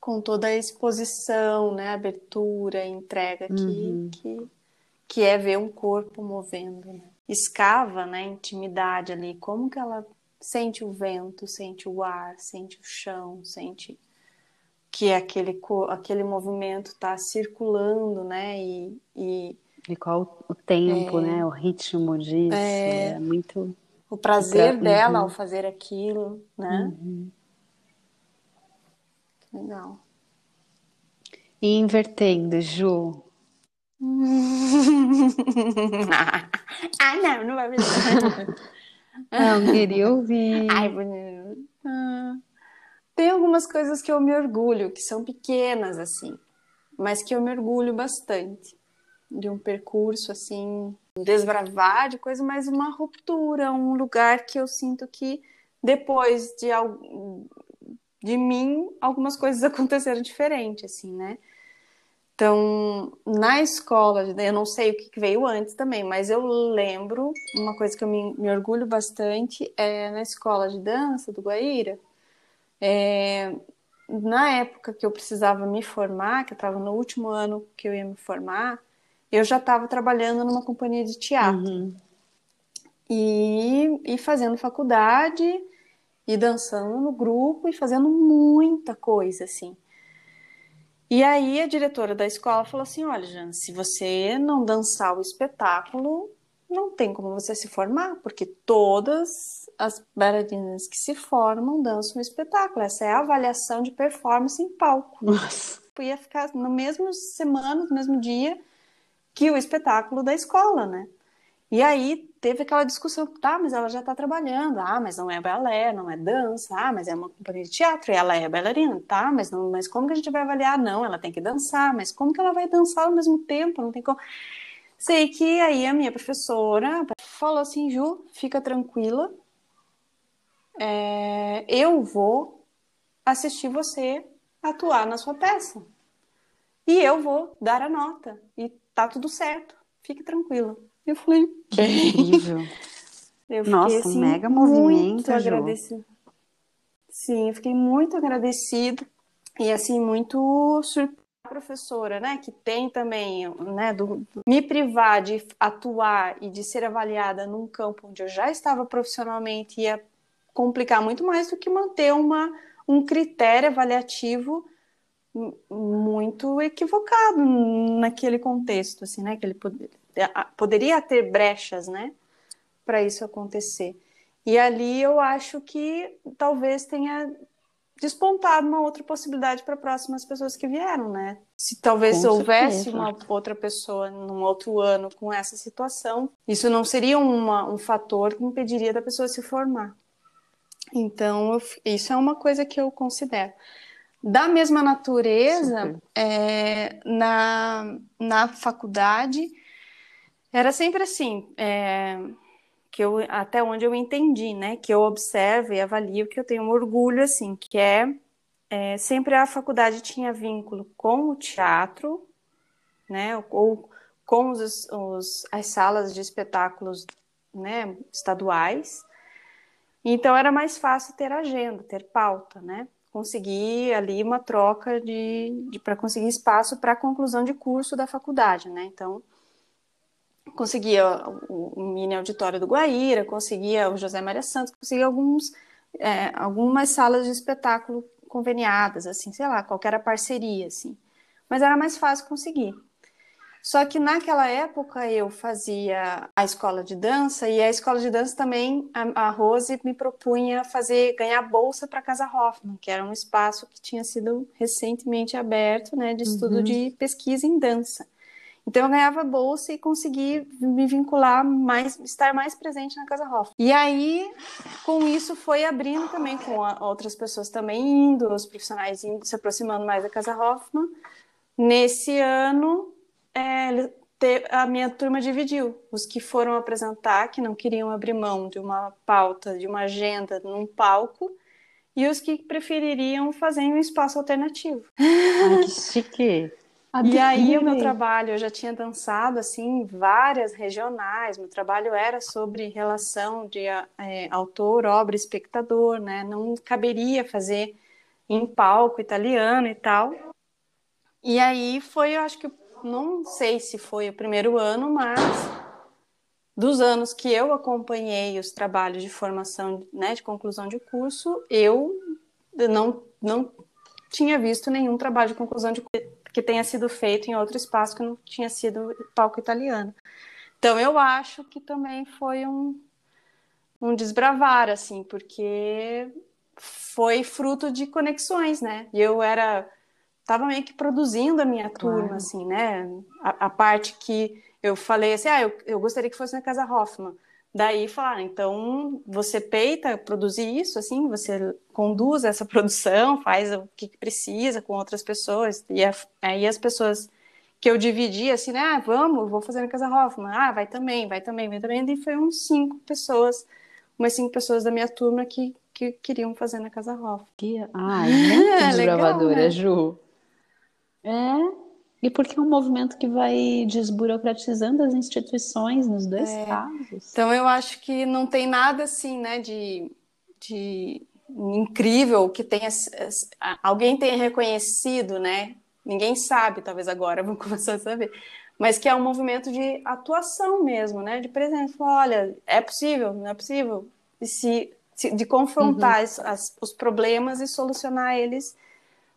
Com toda a exposição, né? Abertura, entrega que, Uhum. que, que é ver um corpo movendo, né? Escava, né? Intimidade ali, como que ela sente o vento, sente o ar, sente o chão, sente que aquele, co- aquele movimento está circulando, né? E, e E qual o tempo, né? O ritmo disso. É, muito. o prazer Pra- dela uhum. ao fazer aquilo, né? Uhum. Legal. E invertendo, Ju. ah, não, não vai fazer. Não queria ouvir. Ai, bonito. Ah. Tem algumas coisas que eu me orgulho, que são pequenas, assim, mas que eu me orgulho bastante. De um percurso, assim, desbravar de coisa, mas uma ruptura, um lugar que eu sinto que depois de, de mim, algumas coisas aconteceram diferente, assim, né? Então, na escola, eu não sei o que que veio antes também, mas eu lembro, uma coisa que eu me, me orgulho bastante é na escola de dança do Guaíra. É, na época que eu precisava me formar, que eu estava no último ano que eu ia me formar, eu já estava trabalhando numa companhia de teatro Uhum. e, e fazendo faculdade e dançando no grupo e fazendo muita coisa assim. E aí a diretora da escola falou assim: Olha, Jana, se você não dançar o espetáculo, não tem como você se formar, porque todas as bailarinas que se formam dançam o espetáculo. Essa é a avaliação de performance em palco. Nossa. Ia ficar no mesmo semana, no mesmo dia que o espetáculo da escola, né? E aí teve aquela discussão, tá, mas ela já tá trabalhando, ah, mas não é balé, não é dança, ah, mas é uma companhia de teatro, e ela é bailarina, tá, mas, não, mas como que a gente vai avaliar? Não, ela tem que dançar, mas como que ela vai dançar ao mesmo tempo? Não tem como. Sei que aí a minha professora falou assim, Ju, fica tranquila, é, eu vou assistir você atuar na sua peça. E eu vou dar a nota. E tá tudo certo. Fique tranquila. Eu falei, Que incrível. eu fiquei, Nossa, um assim, mega movimento, muito agradecida. Sim, eu fiquei muito agradecida e assim muito surpresa a professora, né, que tem também, né, do, do- me privar de atuar e de ser avaliada num campo onde eu já estava profissionalmente ia complicar muito mais do que manter uma um critério avaliativo muito equivocado naquele contexto, assim, né, que ele pod- a- poderia ter brechas, né, para isso acontecer. E ali eu acho que talvez tenha despontado uma outra possibilidade para próximas pessoas que vieram, né? Se talvez Com houvesse certeza. uma outra pessoa num outro ano com essa situação, isso não seria uma, um fator que impediria da pessoa se formar. Então, eu isso é uma coisa que eu considero. Da mesma natureza, é, na, na faculdade, era sempre assim, é, que eu, até onde eu entendi, né? Que eu observo e avalio, que eu tenho um orgulho, assim, que é, é, sempre a faculdade tinha vínculo com o teatro, né? Ou com os, os, as salas de espetáculos, né? Estaduais. Então era mais fácil ter agenda, ter pauta, né? Conseguir ali uma troca de, de para conseguir espaço para a conclusão de curso da faculdade, né? Então conseguia o, o mini auditório do Guaíra, conseguia o José Maria Santos, conseguia alguns, é, algumas salas de espetáculo conveniadas, assim, sei lá, qualquer parceria, assim. Mas era mais fácil conseguir. Só que naquela época eu fazia a escola de dança e a escola de dança também a, a Rose me propunha fazer ganhar bolsa para Casa Hoffman, que era um espaço que tinha sido recentemente aberto, né, de estudo Uhum. de pesquisa em dança. Então eu ganhava bolsa e consegui me vincular mais, estar mais presente na Casa Hoffman. E aí, com isso, foi abrindo também com a- outras pessoas também indo, os profissionais indo, se aproximando mais da Casa Hoffman. Nesse ano, é, a minha turma dividiu. Os que foram apresentar, que não queriam abrir mão de uma pauta, de uma agenda num palco, e os que prefeririam fazer em um espaço alternativo. Ai, que chique! E aí o meu trabalho, eu já tinha dançado assim várias regionais. Meu trabalho era sobre relação de é, autor, obra, espectador, né? Não caberia fazer em palco italiano e tal. E aí foi, eu acho que não sei se foi o primeiro ano, mas dos anos que eu acompanhei os trabalhos de formação, né, de conclusão de curso, eu não não tinha visto nenhum trabalho de conclusão de que tenha sido feito em outro espaço que não tinha sido palco italiano. Então eu acho que também foi um, um desbravar, assim, porque foi fruto de conexões, né? E eu era tava meio que produzindo a minha turma, claro. assim, né? A, a, parte que eu falei assim, ah, eu, eu gostaria que fosse na Casa Hoffman. Daí falaram, então você peita produzir isso, assim, você conduz essa produção, faz o que precisa com outras pessoas. E aí as pessoas que eu dividi, assim, né, ah, vamos, vou fazer na Casa Hoffman, ah, vai também, vai também, vai também. E foi uns cinco pessoas, umas cinco pessoas da minha turma que, que queriam fazer na Casa Hoffman. Ai, muito desbravadora, né? Ju. É, e porque é um movimento que vai desburocratizando as instituições nos dois é. casos. Então eu acho que não tem nada assim, né, de, de incrível que tenha alguém tenha reconhecido, né? Ninguém sabe, talvez agora vão começar a saber, mas que é um movimento de atuação mesmo, né? De presença. Olha, é possível, não é possível, e se, se de confrontar uhum. as, as, os problemas e solucionar eles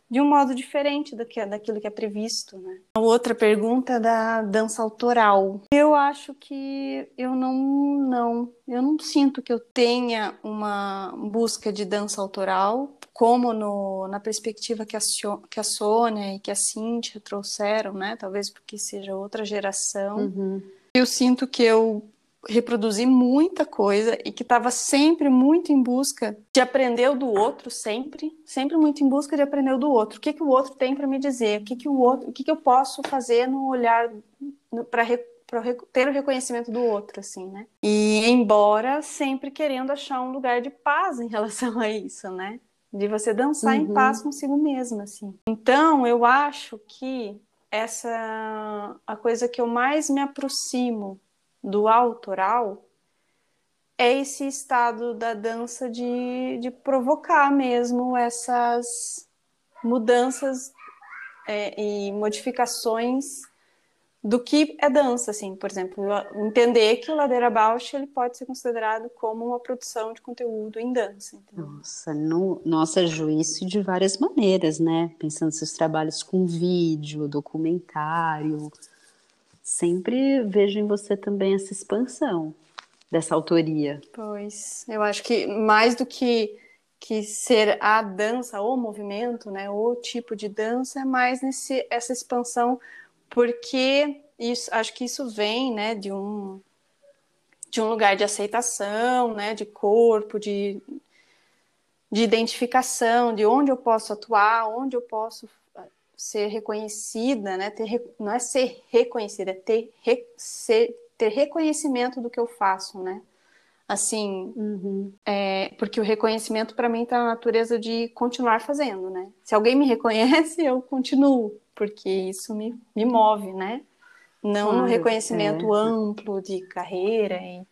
de um modo diferente do que, daquilo que é previsto, né? A outra pergunta é da dança autoral. Eu acho que eu não, não, eu não sinto que eu tenha uma busca de dança autoral, como no, na perspectiva que a, que a Sônia e que a Cíntia trouxeram, né? Talvez porque seja outra geração. Uhum. Eu sinto que eu reproduzi muita coisa e que estava sempre muito em busca de aprender do outro, sempre, sempre muito em busca de aprender do outro. O que que o outro tem para me dizer? O que que o outro, o que que eu posso fazer no olhar para para ter o reconhecimento do outro, assim, né? E embora sempre querendo achar um lugar de paz em relação a isso, né? De você dançar uhum. em paz consigo mesma, assim. Então, eu acho que essa a coisa que eu mais me aproximo do autoral é esse estado da dança de, de provocar mesmo essas mudanças é, e modificações do que é dança, assim, por exemplo, entender que o Ladeira Bausch ele pode ser considerado como uma produção de conteúdo em dança. Nossa, no, nossa juízo de várias maneiras, né? Pensando seus trabalhos com vídeo, documentário, sempre vejo em você também essa expansão dessa autoria. Pois, eu acho que mais do que que ser a dança, o movimento, né, o tipo de dança, é mais nesse essa expansão, porque isso, acho que isso vem, né, de um de um lugar de aceitação, né, de corpo, de de identificação, de onde eu posso atuar, onde eu posso ser reconhecida, né? Ter, não é ser reconhecida, é ter, re, ser, ter reconhecimento do que eu faço, né? Assim, uhum. é, porque o reconhecimento para mim está na natureza de continuar fazendo, né? Se alguém me reconhece, eu continuo, porque isso me, me move, né? Não claro, no reconhecimento é. amplo de carreira e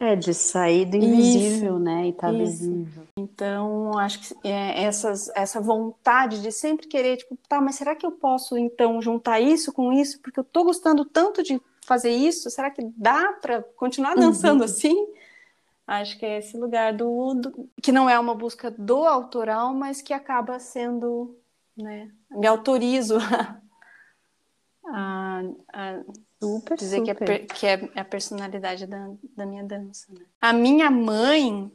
é, de sair do invisível, isso, né? E tá isso. visível. Então, acho que é, essas, essa vontade de sempre querer, tipo, tá, mas será que eu posso, então, juntar isso com isso? Porque eu tô gostando tanto de fazer isso, será que dá para continuar dançando uhum. assim? Acho que é esse lugar do, do, que não é uma busca do autoral, mas que acaba sendo, né? Me autorizo a, a Super, dizer super. Que, é, que é a personalidade da, da minha dança. Né? A minha mãe,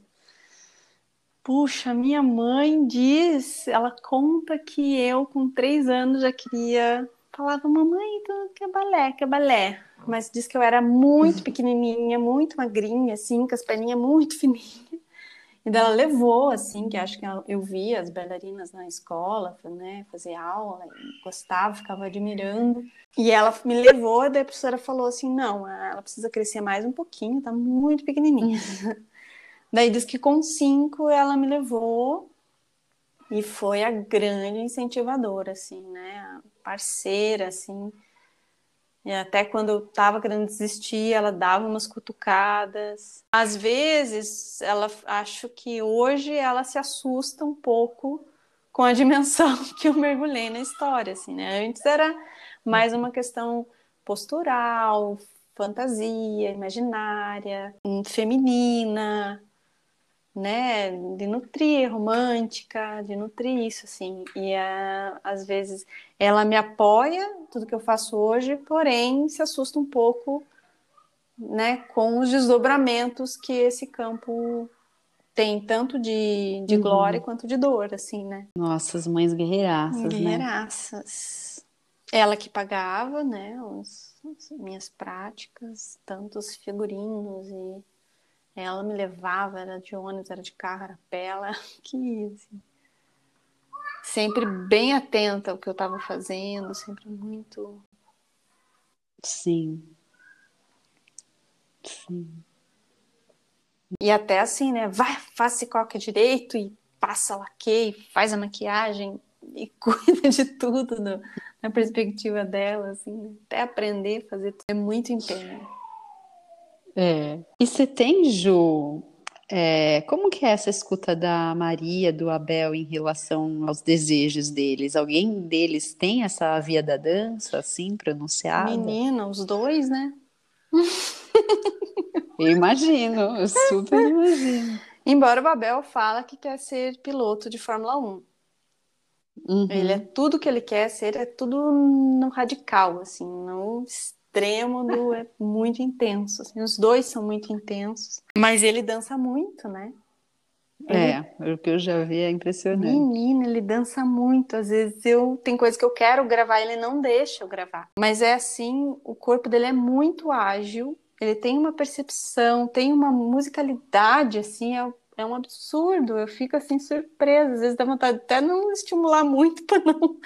puxa, a minha mãe diz, ela conta que eu com três anos já queria, falava, mamãe, então quer balé, quer balé. Mas diz que eu era muito pequenininha, muito magrinha, assim, com as perninhas muito fininhas. E daí ela levou, assim, que acho que eu via as bailarinas na escola, né, fazer aula, gostava, ficava admirando. E ela me levou, daí a professora falou assim, não, ela precisa crescer mais um pouquinho, tá muito pequenininha. daí diz que com cinco ela me levou e foi a grande incentivadora, assim, né? A parceira, assim. E até quando eu estava querendo desistir, ela dava umas cutucadas. Às vezes, ela acho que hoje ela se assusta um pouco com a dimensão que eu mergulhei na história, assim, né? Antes era mais uma questão postural, fantasia, imaginária, feminina, né, de nutrir, romântica, de nutrir isso, assim. E uh, às vezes ela me apoia tudo que eu faço hoje, porém se assusta um pouco, né, com os desdobramentos que esse campo tem, tanto de, de uhum. glória quanto de dor, assim, né. Nossa, as mães guerreiraças, né? Guerreiraças. Né? Ela que pagava, né, os, as minhas práticas, tantos figurinos e ela me levava, era de ônibus, era de carro, era pé, ela que assim, sempre bem atenta ao que eu estava fazendo, sempre muito. Sim. Sim. E até assim, né? Vai, faça coque direito e passa laque, faz a maquiagem e cuida de tudo no, na perspectiva dela, assim, até aprender a fazer tudo. É muito empenho. É. E você tem, Ju, é, como que é essa escuta da Maria, do Abel em relação aos desejos deles? Alguém deles tem essa via da dança, assim, pronunciada? Menina, os dois, né? Eu imagino, eu super imagino. Embora o Abel fala que quer ser piloto de Fórmula 1. Uhum. Ele é tudo que ele quer ser, é tudo no radical, assim, no extremo do é muito intenso. Assim, os dois são muito intensos. Mas ele dança muito, né? É, o que eu já vi é impressionante. Menina, ele dança muito. Às vezes eu tem coisa que eu quero gravar, ele não deixa eu gravar. Mas é assim, o corpo dele é muito ágil, ele tem uma percepção, tem uma musicalidade, assim, é, é um absurdo. Eu fico assim surpresa. Às vezes dá vontade até não estimular muito para não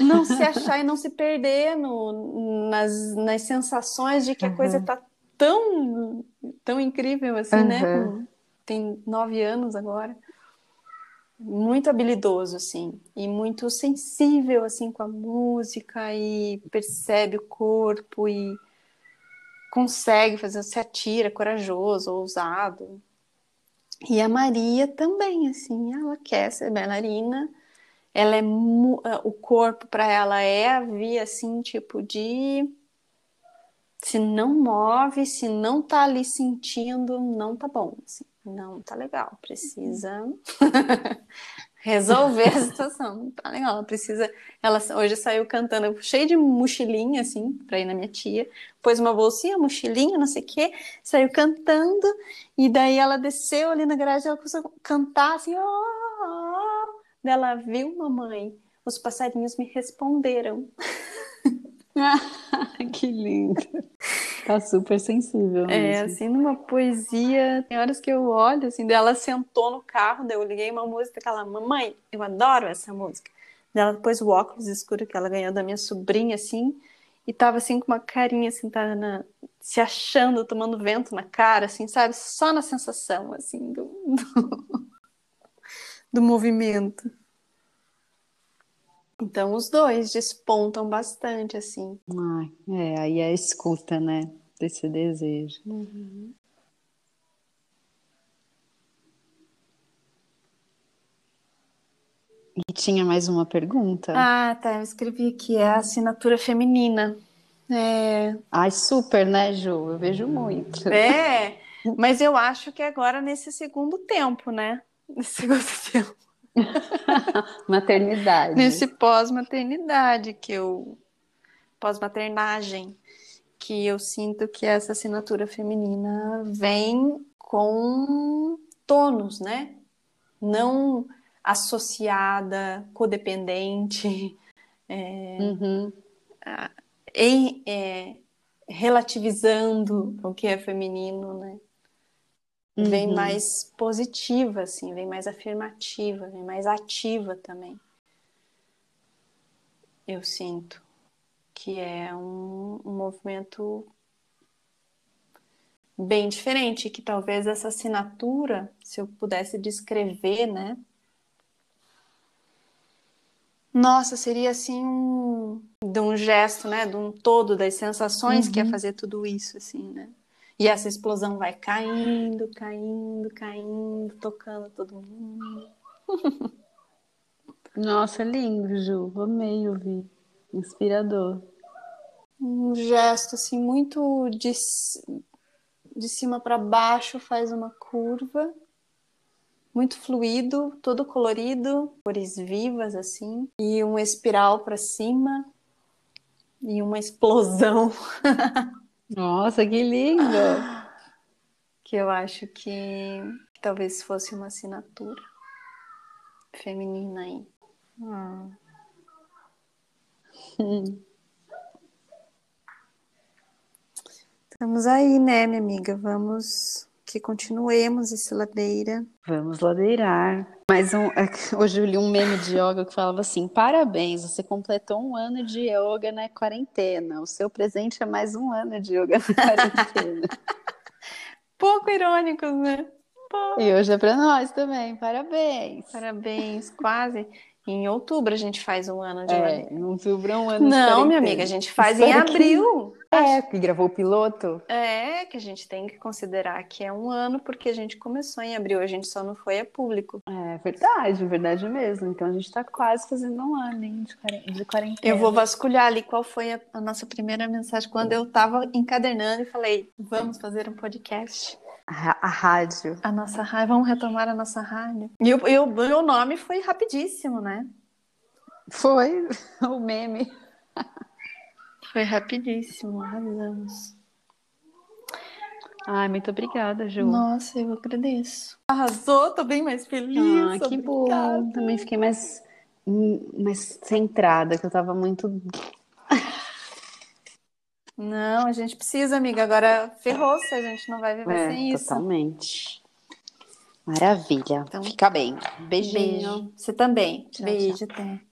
não se achar e não se perder no, nas, nas sensações de que uhum. a coisa está tão, tão incrível assim, uhum. né? Tem nove anos agora. Muito habilidoso, assim, e muito sensível, assim, com a música, e percebe o corpo, e consegue fazer, se atira, corajoso, ousado. E a Maria também, assim, ela quer ser bailarina, ela é eh, o corpo para ela é a via assim tipo de se não move, se não tá ali sentindo, não tá bom, assim, não tá legal, precisa resolver a situação, não tá legal, ela precisa, ela hoje saiu cantando, cheia de mochilinha, assim, pra ir na minha tia, pôs uma bolsinha, mochilinha, não sei o que, saiu cantando, e daí ela desceu ali na garagem, ela começou a cantar, assim, oh, dela viu, mamãe, os passarinhos me responderam. que lindo. Tá super sensível. É, assim, numa poesia. Tem horas que eu olho, assim, dela sentou no carro, daí eu liguei uma música, aquela, mamãe, eu adoro essa música. Dela depois o óculos escuro que ela ganhou da minha sobrinha, assim, e tava assim com uma carinha, assim, tá na, se achando, tomando vento na cara, assim, sabe? Só na sensação, assim, do, do, movimento. Então os dois despontam bastante, assim. Ah, é, aí é a escuta, né? Desse desejo. Uhum. E tinha mais uma pergunta? Ah, tá. Eu escrevi aqui, é a assinatura feminina. É... Ai, super, né, Ju? Eu vejo muito. É, mas eu acho que agora nesse segundo tempo, né? Nesse tempo. Maternidade. Nesse pós-maternidade que eu. Pós-maternagem, que eu sinto que essa assinatura feminina vem com tônus, né? Não associada, codependente, é, uhum. em, é, relativizando o que é feminino, né? Uhum. Vem mais positiva, assim, vem mais afirmativa, vem mais ativa também. Eu sinto que é um, um movimento bem diferente, que talvez essa assinatura, se eu pudesse descrever, né, Nossa, seria assim um, de um gesto, né? De um todo das sensações que ia fazer tudo isso, assim, né? E essa explosão vai caindo, caindo, caindo, tocando todo mundo. Nossa, lindo, Ju. Amei ouvir. Inspirador. Um gesto assim muito de, de cima para baixo, faz uma curva. Muito fluido, todo colorido, cores vivas assim, e um espiral para cima e uma explosão. Nossa, que lindo! que eu acho que talvez fosse uma assinatura feminina aí. Hum. Estamos aí, né, minha amiga? Vamos que continuemos esse ladeira. Vamos ladeirar. Mais um, hoje eu li um meme de yoga que falava assim: parabéns, você completou um ano de yoga na quarentena. O seu presente é mais um ano de yoga na quarentena. Pouco irônicos, né? Pouco. E hoje é para nós também. Parabéns. Parabéns, quase. Em outubro a gente faz um ano de é, Em outubro é um ano Não, minha amiga, a gente faz em abril. É, que gravou o piloto. É, que a gente tem que considerar que é um ano, porque a gente começou em abril, a gente só não foi a público. É verdade, verdade mesmo. Então a gente tá quase fazendo um ano hein, de quarentena. Eu vou vasculhar ali qual foi a, a nossa primeira mensagem quando eu tava encadernando e falei: vamos fazer um podcast. A, a rádio. A nossa rádio. Vamos retomar a nossa rádio. E o, e o meu nome foi rapidíssimo, né? Foi o meme. Foi rapidíssimo, arrasamos. Ai, muito obrigada, Ju. Nossa, eu agradeço. Arrasou, tô bem mais feliz. Ah, que bom. Também fiquei mais, mais centrada, que eu tava muito não, a gente precisa, amiga. Agora ferrou se a gente não vai viver é, sem isso. Totalmente. Maravilha. Então, Fica bem. Beijinho. Beijo. Você também. Tchau, Beijo, tchau. até.